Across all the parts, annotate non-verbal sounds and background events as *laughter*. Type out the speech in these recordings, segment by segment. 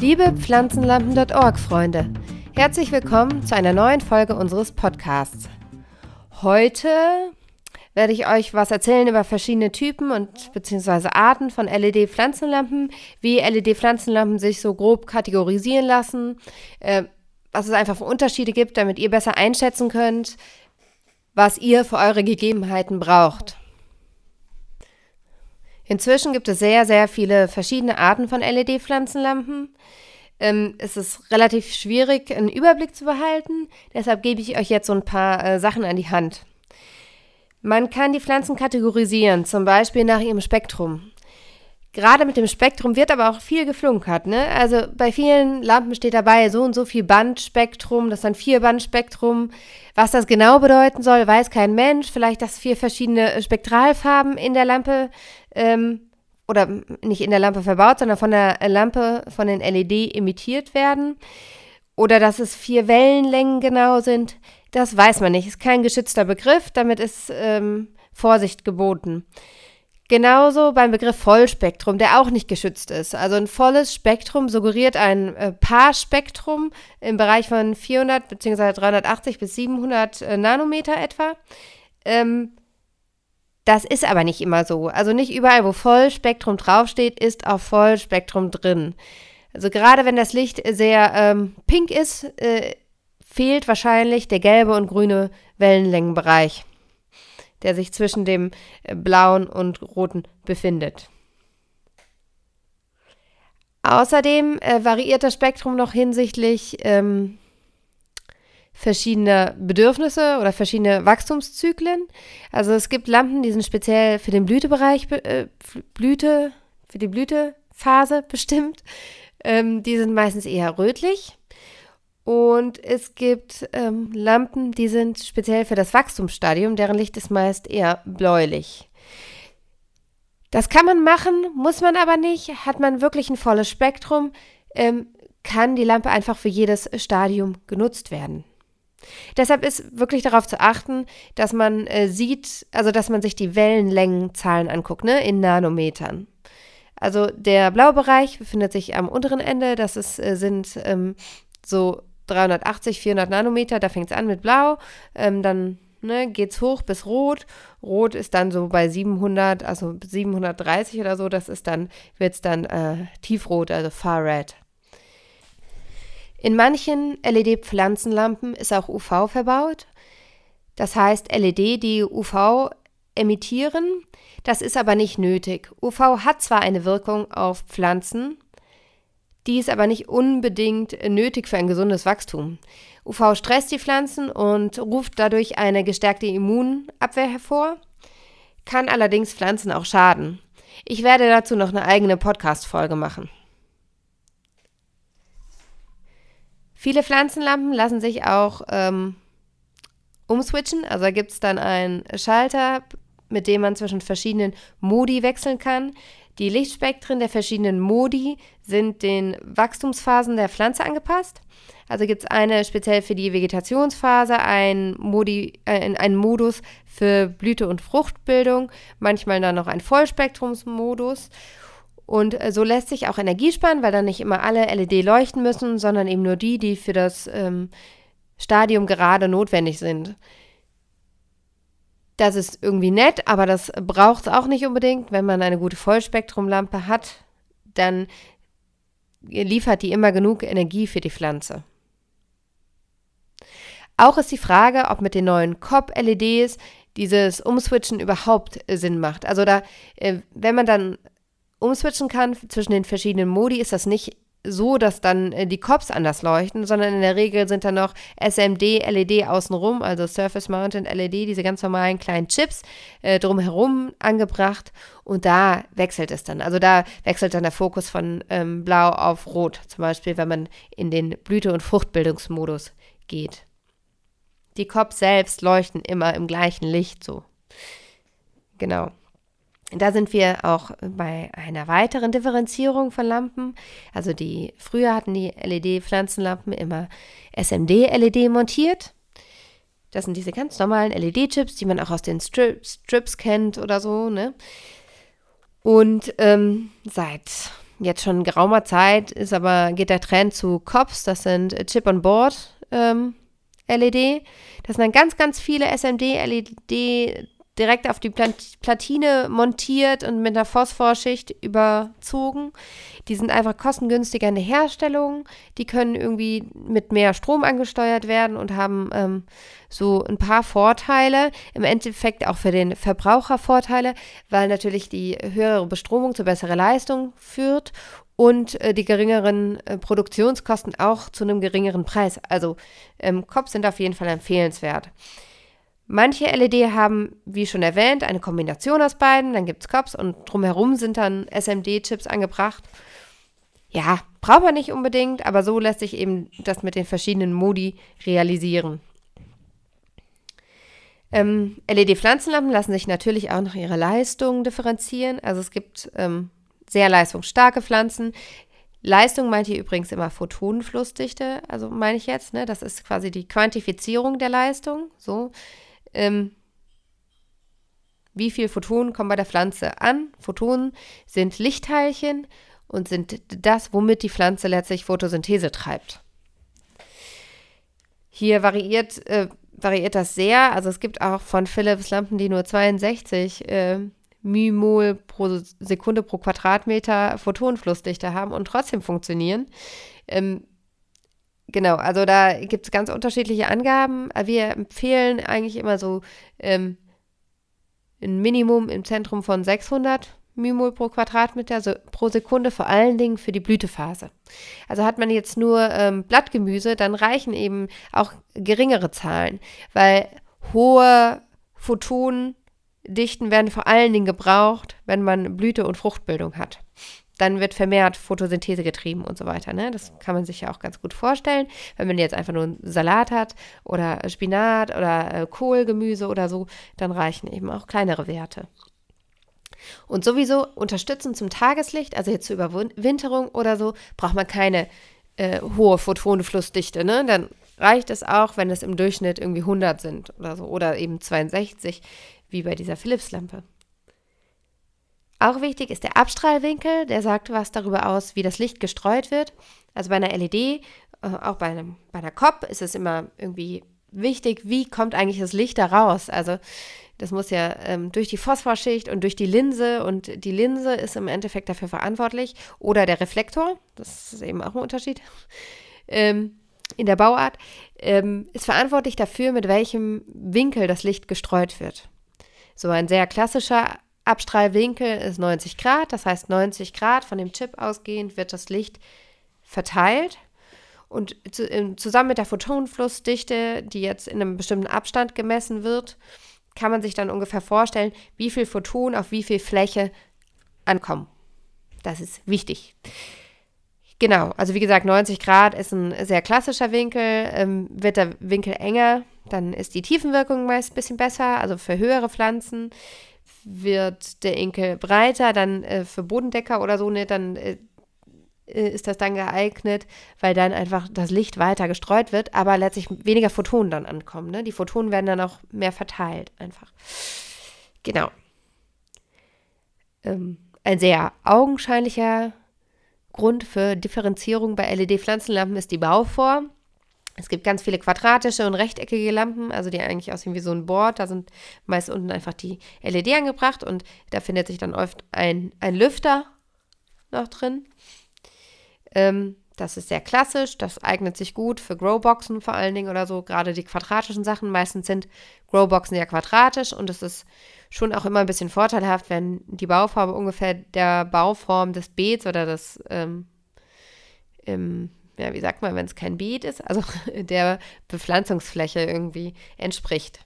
Liebe Pflanzenlampen.org Freunde, herzlich willkommen zu einer neuen Folge unseres Podcasts. Heute werde ich euch was erzählen über verschiedene Typen und beziehungsweise Arten von LED-Pflanzenlampen, wie LED-Pflanzenlampen sich so grob kategorisieren lassen, äh, was es einfach für Unterschiede gibt, damit ihr besser einschätzen könnt, was ihr für eure Gegebenheiten braucht. Inzwischen gibt es sehr, sehr viele verschiedene Arten von LED-Pflanzenlampen. Ähm, es ist relativ schwierig, einen Überblick zu behalten. Deshalb gebe ich euch jetzt so ein paar äh, Sachen an die Hand. Man kann die Pflanzen kategorisieren, zum Beispiel nach ihrem Spektrum. Gerade mit dem Spektrum wird aber auch viel geflunkert. Ne? Also bei vielen Lampen steht dabei so und so viel Bandspektrum, das ist ein Vierbandspektrum. Was das genau bedeuten soll, weiß kein Mensch. Vielleicht, dass vier verschiedene Spektralfarben in der Lampe ähm, oder nicht in der Lampe verbaut, sondern von der Lampe von den LED emittiert werden. Oder dass es vier Wellenlängen genau sind, das weiß man nicht. Ist kein geschützter Begriff, damit ist ähm, Vorsicht geboten. Genauso beim Begriff Vollspektrum, der auch nicht geschützt ist. Also ein volles Spektrum suggeriert ein äh, Paarspektrum im Bereich von 400 bzw. 380 bis 700 äh, Nanometer etwa. Ähm, das ist aber nicht immer so. Also nicht überall, wo Vollspektrum draufsteht, ist auch Vollspektrum drin. Also gerade wenn das Licht sehr ähm, pink ist, äh, fehlt wahrscheinlich der gelbe und grüne Wellenlängenbereich der sich zwischen dem äh, blauen und roten befindet. Außerdem äh, variiert das Spektrum noch hinsichtlich ähm, verschiedener Bedürfnisse oder verschiedene Wachstumszyklen. Also es gibt Lampen, die sind speziell für den Blütebereich, äh, Blüte, für die Blütephase bestimmt. Ähm, die sind meistens eher rötlich. Und es gibt ähm, Lampen, die sind speziell für das Wachstumsstadium, deren Licht ist meist eher bläulich. Das kann man machen, muss man aber nicht. Hat man wirklich ein volles Spektrum, ähm, kann die Lampe einfach für jedes Stadium genutzt werden. Deshalb ist wirklich darauf zu achten, dass man äh, sieht, also dass man sich die Wellenlängenzahlen anguckt, ne, in Nanometern. Also der blaue Bereich befindet sich am unteren Ende, das ist, äh, sind ähm, so 380, 400 Nanometer, da fängt es an mit Blau, ähm, dann ne, geht es hoch bis Rot. Rot ist dann so bei 700, also 730 oder so, das ist dann, wird es dann äh, Tiefrot, also Far Red. In manchen LED-Pflanzenlampen ist auch UV verbaut. Das heißt LED, die UV emittieren. Das ist aber nicht nötig. UV hat zwar eine Wirkung auf Pflanzen, die ist aber nicht unbedingt nötig für ein gesundes Wachstum. UV stresst die Pflanzen und ruft dadurch eine gestärkte Immunabwehr hervor, kann allerdings Pflanzen auch schaden. Ich werde dazu noch eine eigene Podcast-Folge machen. Viele Pflanzenlampen lassen sich auch ähm, umswitchen. Also gibt es dann einen Schalter, mit dem man zwischen verschiedenen Modi wechseln kann. Die Lichtspektren der verschiedenen Modi sind den Wachstumsphasen der Pflanze angepasst. Also gibt es eine speziell für die Vegetationsphase, ein Modi, äh, einen Modus für Blüte- und Fruchtbildung, manchmal dann noch ein Vollspektrumsmodus. Und äh, so lässt sich auch Energie sparen, weil dann nicht immer alle LED leuchten müssen, sondern eben nur die, die für das ähm, Stadium gerade notwendig sind. Das ist irgendwie nett, aber das braucht es auch nicht unbedingt. Wenn man eine gute Vollspektrumlampe hat, dann liefert die immer genug Energie für die Pflanze. Auch ist die Frage, ob mit den neuen COP-LEDs dieses Umswitchen überhaupt Sinn macht. Also da, äh, wenn man dann umswitchen kann zwischen den verschiedenen Modi, ist das nicht so, dass dann äh, die Cops anders leuchten, sondern in der Regel sind da noch SMD-LED außenrum, also Surface Mounted LED, diese ganz normalen kleinen Chips äh, drumherum angebracht und da wechselt es dann. Also da wechselt dann der Fokus von ähm, Blau auf Rot, zum Beispiel, wenn man in den Blüte- und Fruchtbildungsmodus geht. Die Cops selbst leuchten immer im gleichen Licht so. Genau. Da sind wir auch bei einer weiteren Differenzierung von Lampen. Also die früher hatten die LED-Pflanzenlampen immer SMD-LED montiert. Das sind diese ganz normalen LED-Chips, die man auch aus den Strips, Strips kennt oder so. Ne? Und ähm, seit jetzt schon geraumer Zeit ist aber, geht der Trend zu COPs, das sind Chip-on-Board ähm, LED. Das sind dann ganz, ganz viele SMD-LED direkt auf die Platine montiert und mit einer Phosphorschicht überzogen. Die sind einfach kostengünstiger in der Herstellung. Die können irgendwie mit mehr Strom angesteuert werden und haben ähm, so ein paar Vorteile. Im Endeffekt auch für den Verbraucher Vorteile, weil natürlich die höhere Bestromung zu besserer Leistung führt und äh, die geringeren äh, Produktionskosten auch zu einem geringeren Preis. Also ähm, COPs sind auf jeden Fall empfehlenswert. Manche LED haben, wie schon erwähnt, eine Kombination aus beiden. Dann gibt es COPs und drumherum sind dann SMD-Chips angebracht. Ja, braucht man nicht unbedingt, aber so lässt sich eben das mit den verschiedenen Modi realisieren. Ähm, LED-Pflanzenlampen lassen sich natürlich auch nach ihrer Leistung differenzieren. Also es gibt ähm, sehr leistungsstarke Pflanzen. Leistung meint hier übrigens immer Photonenflussdichte, also meine ich jetzt, ne? Das ist quasi die Quantifizierung der Leistung. So ähm, wie viel Photonen kommen bei der Pflanze an. Photonen sind Lichtteilchen und sind das, womit die Pflanze letztlich Photosynthese treibt. Hier variiert, äh, variiert das sehr. Also es gibt auch von Philips Lampen, die nur 62 äh, Mimol pro Sekunde pro Quadratmeter Photonenflussdichte haben und trotzdem funktionieren. Ähm, Genau, also da gibt es ganz unterschiedliche Angaben. Wir empfehlen eigentlich immer so ähm, ein Minimum im Zentrum von 600 Mimol pro Quadratmeter also pro Sekunde, vor allen Dingen für die Blütephase. Also hat man jetzt nur ähm, Blattgemüse, dann reichen eben auch geringere Zahlen, weil hohe Photondichten werden vor allen Dingen gebraucht, wenn man Blüte und Fruchtbildung hat dann wird vermehrt Photosynthese getrieben und so weiter. Ne? Das kann man sich ja auch ganz gut vorstellen. Wenn man jetzt einfach nur einen Salat hat oder Spinat oder äh, Kohlgemüse oder so, dann reichen eben auch kleinere Werte. Und sowieso unterstützen zum Tageslicht, also jetzt zur Überwinterung oder so, braucht man keine äh, hohe Photonenflussdichte. Ne? Dann reicht es auch, wenn es im Durchschnitt irgendwie 100 sind oder so oder eben 62, wie bei dieser Philips-Lampe. Auch wichtig ist der Abstrahlwinkel, der sagt was darüber aus, wie das Licht gestreut wird. Also bei einer LED, äh, auch bei, einem, bei einer COP ist es immer irgendwie wichtig, wie kommt eigentlich das Licht da raus. Also das muss ja ähm, durch die Phosphorschicht und durch die Linse und die Linse ist im Endeffekt dafür verantwortlich oder der Reflektor, das ist eben auch ein Unterschied *laughs* ähm, in der Bauart, ähm, ist verantwortlich dafür, mit welchem Winkel das Licht gestreut wird. So ein sehr klassischer Abstrahlwinkel ist 90 Grad, das heißt 90 Grad von dem Chip ausgehend wird das Licht verteilt und zusammen mit der Photonenflussdichte, die jetzt in einem bestimmten Abstand gemessen wird, kann man sich dann ungefähr vorstellen, wie viel Photon auf wie viel Fläche ankommen. Das ist wichtig. Genau, also wie gesagt, 90 Grad ist ein sehr klassischer Winkel. Ähm, wird der Winkel enger, dann ist die Tiefenwirkung meist ein bisschen besser, also für höhere Pflanzen wird der Inkel breiter, dann äh, für Bodendecker oder so, ne, dann äh, äh, ist das dann geeignet, weil dann einfach das Licht weiter gestreut wird, aber letztlich weniger Photonen dann ankommen. Ne? Die Photonen werden dann auch mehr verteilt einfach. Genau. Ähm, ein sehr augenscheinlicher Grund für Differenzierung bei LED-Pflanzenlampen ist die Bauform. Es gibt ganz viele quadratische und rechteckige Lampen, also die eigentlich aussehen wie so ein Board. Da sind meist unten einfach die LED angebracht und da findet sich dann oft ein, ein Lüfter noch drin. Ähm, das ist sehr klassisch, das eignet sich gut für Growboxen vor allen Dingen oder so. Gerade die quadratischen Sachen, meistens sind Growboxen ja quadratisch und es ist schon auch immer ein bisschen vorteilhaft, wenn die Bauform ungefähr der Bauform des Beets oder des ähm, im ja, wie sagt man, wenn es kein Beet ist, also *laughs* der Bepflanzungsfläche irgendwie entspricht.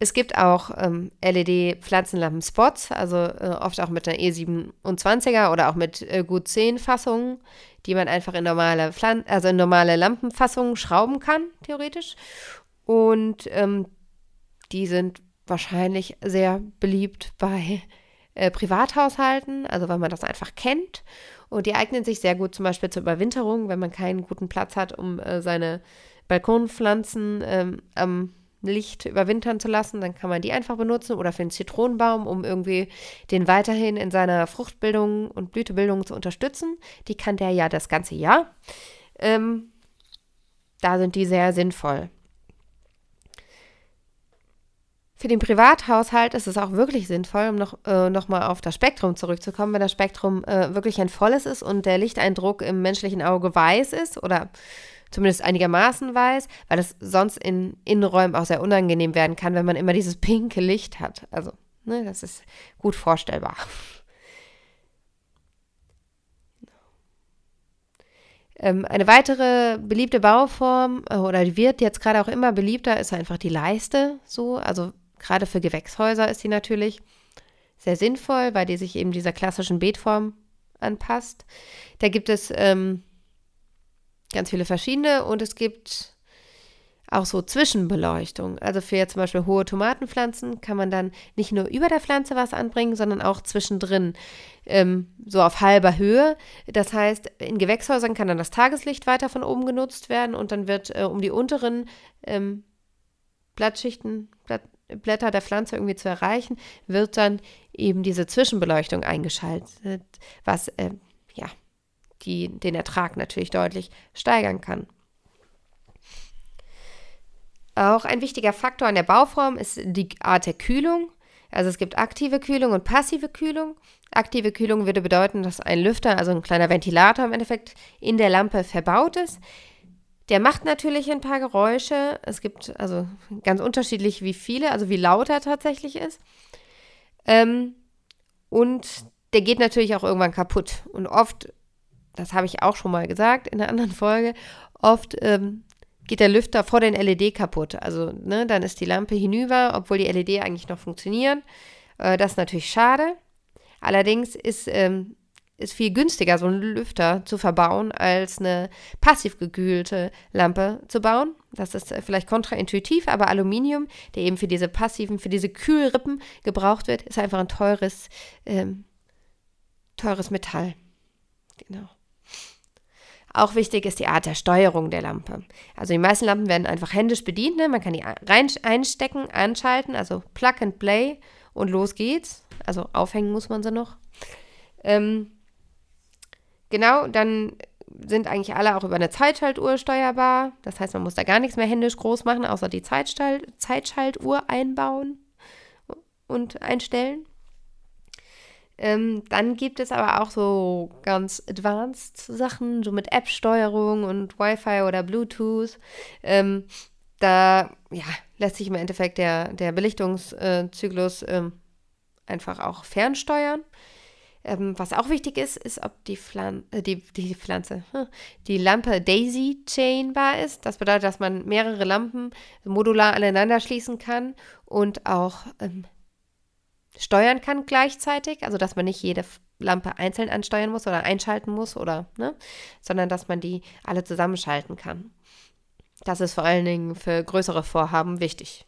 Es gibt auch ähm, LED-Pflanzenlampen-Spots, also äh, oft auch mit einer E27er oder auch mit äh, gut 10 Fassungen, die man einfach in normale, Pflan also in normale Lampenfassungen schrauben kann, theoretisch. Und ähm, die sind wahrscheinlich sehr beliebt bei äh, Privathaushalten, also weil man das einfach kennt und die eignen sich sehr gut zum Beispiel zur Überwinterung, wenn man keinen guten Platz hat, um äh, seine Balkonpflanzen ähm, am Licht überwintern zu lassen, dann kann man die einfach benutzen oder für einen Zitronenbaum, um irgendwie den weiterhin in seiner Fruchtbildung und Blütebildung zu unterstützen. Die kann der ja das ganze Jahr. Ähm, da sind die sehr sinnvoll. Für den Privathaushalt ist es auch wirklich sinnvoll, um noch, äh, noch mal auf das Spektrum zurückzukommen, wenn das Spektrum äh, wirklich ein volles ist und der Lichteindruck im menschlichen Auge weiß ist oder zumindest einigermaßen weiß, weil es sonst in Innenräumen auch sehr unangenehm werden kann, wenn man immer dieses pinke Licht hat. Also, ne, das ist gut vorstellbar. Ähm, eine weitere beliebte Bauform, äh, oder die wird jetzt gerade auch immer beliebter, ist einfach die Leiste. So, also gerade für Gewächshäuser ist sie natürlich sehr sinnvoll, weil die sich eben dieser klassischen Beetform anpasst. Da gibt es ähm, ganz viele verschiedene und es gibt auch so Zwischenbeleuchtung. Also für zum Beispiel hohe Tomatenpflanzen kann man dann nicht nur über der Pflanze was anbringen, sondern auch zwischendrin, ähm, so auf halber Höhe. Das heißt, in Gewächshäusern kann dann das Tageslicht weiter von oben genutzt werden und dann wird äh, um die unteren ähm, Blattschichten, Blatt, Blätter der Pflanze irgendwie zu erreichen, wird dann eben diese Zwischenbeleuchtung eingeschaltet, was äh, ja die, den Ertrag natürlich deutlich steigern kann. Auch ein wichtiger Faktor an der Bauform ist die Art der Kühlung. Also es gibt aktive Kühlung und passive Kühlung. Aktive Kühlung würde bedeuten, dass ein Lüfter, also ein kleiner Ventilator im Endeffekt, in der Lampe verbaut ist. Der macht natürlich ein paar Geräusche. Es gibt also ganz unterschiedlich, wie viele, also wie laut er tatsächlich ist. Ähm, und der geht natürlich auch irgendwann kaputt. Und oft, das habe ich auch schon mal gesagt in einer anderen Folge, oft ähm, geht der Lüfter vor den LED kaputt. Also ne, dann ist die Lampe hinüber, obwohl die LED eigentlich noch funktionieren. Äh, das ist natürlich schade. Allerdings ist, ähm, ist viel günstiger, so einen Lüfter zu verbauen, als eine passiv gekühlte Lampe zu bauen. Das ist äh, vielleicht kontraintuitiv, aber Aluminium, der eben für diese passiven, für diese Kühlrippen gebraucht wird, ist einfach ein teures, ähm, teures Metall. Genau. Auch wichtig ist die Art der Steuerung der Lampe. Also die meisten Lampen werden einfach händisch bedient. Ne? Man kann die rein, einstecken, anschalten, also Plug and Play und los geht's. Also aufhängen muss man sie noch. Ähm, genau, dann sind eigentlich alle auch über eine Zeitschaltuhr steuerbar. Das heißt, man muss da gar nichts mehr händisch groß machen, außer die Zeitschaltuhr einbauen und einstellen. Ähm, dann gibt es aber auch so ganz advanced Sachen, so mit App-Steuerung und Wi-Fi oder Bluetooth. Ähm, da ja, lässt sich im Endeffekt der, der Belichtungszyklus ähm, einfach auch fernsteuern. Ähm, was auch wichtig ist, ist, ob die, Pflan äh, die, die Pflanze, hm, die Lampe daisy-chainbar ist. Das bedeutet, dass man mehrere Lampen modular aneinander schließen kann und auch ähm, steuern kann gleichzeitig, also dass man nicht jede Lampe einzeln ansteuern muss oder einschalten muss oder, ne, sondern dass man die alle zusammenschalten kann. Das ist vor allen Dingen für größere Vorhaben wichtig.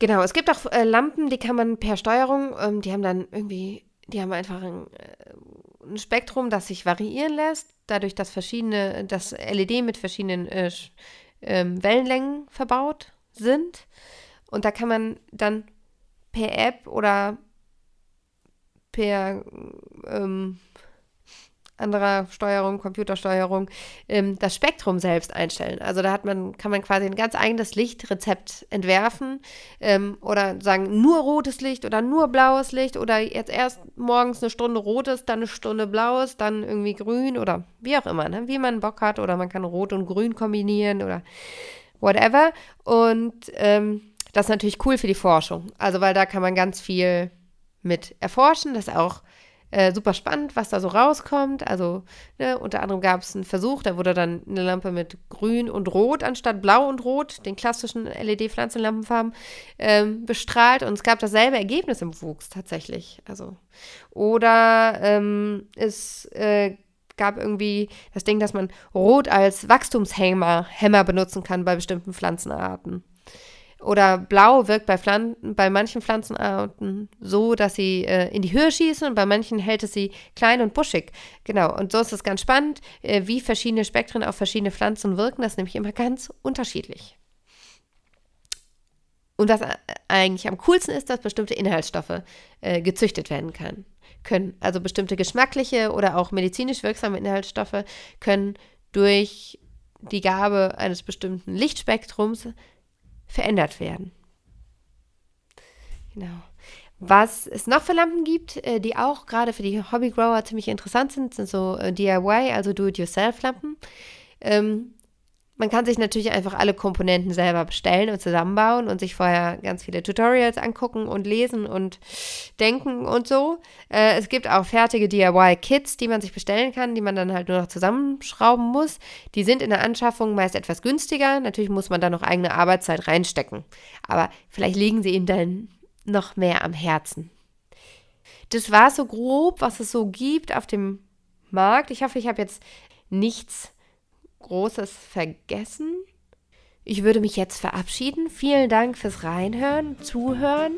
Genau, es gibt auch äh, Lampen, die kann man per Steuerung, ähm, die haben dann irgendwie, die haben einfach ein, äh, ein, Spektrum, das sich variieren lässt, dadurch, dass verschiedene, das LED mit verschiedenen äh, ähm, Wellenlängen verbaut sind. Und da kann man dann per App oder per ähm, anderer Steuerung, Computersteuerung, ähm, das Spektrum selbst einstellen. Also da hat man, kann man quasi ein ganz eigenes Lichtrezept entwerfen ähm, oder sagen, nur rotes Licht oder nur blaues Licht oder jetzt erst morgens eine Stunde rotes, dann eine Stunde blaues, dann irgendwie grün oder wie auch immer, ne? wie man Bock hat oder man kann rot und grün kombinieren oder whatever. Und ähm, das ist natürlich cool für die Forschung. Also, weil da kann man ganz viel mit erforschen. Das auch äh, super spannend, was da so rauskommt. Also, ne, unter anderem gab es einen Versuch, da wurde dann eine Lampe mit grün und rot anstatt blau und rot, den klassischen LED-Pflanzenlampenfarben, ähm, bestrahlt. Und es gab dasselbe Ergebnis im Wuchs tatsächlich. Also, oder ähm, es äh, gab irgendwie das Ding, dass man Rot als Wachstumshemmer Hämmer benutzen kann bei bestimmten Pflanzenarten. Oder blau wirkt bei, Pflan bei manchen Pflanzenarten so, dass sie äh, in die Höhe schießen und bei manchen hält es sie klein und buschig. Genau, und so ist es ganz spannend, äh, wie verschiedene Spektren auf verschiedene Pflanzen wirken. Das ist nämlich immer ganz unterschiedlich. Und was eigentlich am coolsten ist, dass bestimmte Inhaltsstoffe äh, gezüchtet werden kann, können. Also bestimmte geschmackliche oder auch medizinisch wirksame Inhaltsstoffe können durch die Gabe eines bestimmten Lichtspektrums verändert werden. Genau. Was es noch für Lampen gibt, äh, die auch gerade für die Hobbygrower ziemlich interessant sind, sind so äh, DIY, also Do-it-yourself-Lampen. Ähm, man kann sich natürlich einfach alle Komponenten selber bestellen und zusammenbauen und sich vorher ganz viele Tutorials angucken und lesen und denken und so. Äh, es gibt auch fertige DIY-Kits, die man sich bestellen kann, die man dann halt nur noch zusammenschrauben muss. Die sind in der Anschaffung meist etwas günstiger. Natürlich muss man da noch eigene Arbeitszeit reinstecken. Aber vielleicht liegen sie ihm dann noch mehr am Herzen. Das war so grob, was es so gibt auf dem Markt. Ich hoffe, ich habe jetzt nichts Großes vergessen. Ich würde mich jetzt verabschieden. Vielen Dank fürs Reinhören, Zuhören.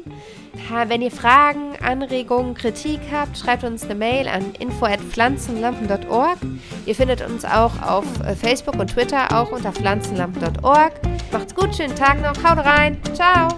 Wenn ihr Fragen, Anregungen, Kritik habt, schreibt uns eine Mail an info@pflanzenlampen.org. Ihr findet uns auch auf äh, Facebook und Twitter, auch unter pflanzenlampen.org. Macht's gut, schönen Tag noch, haut rein, ciao!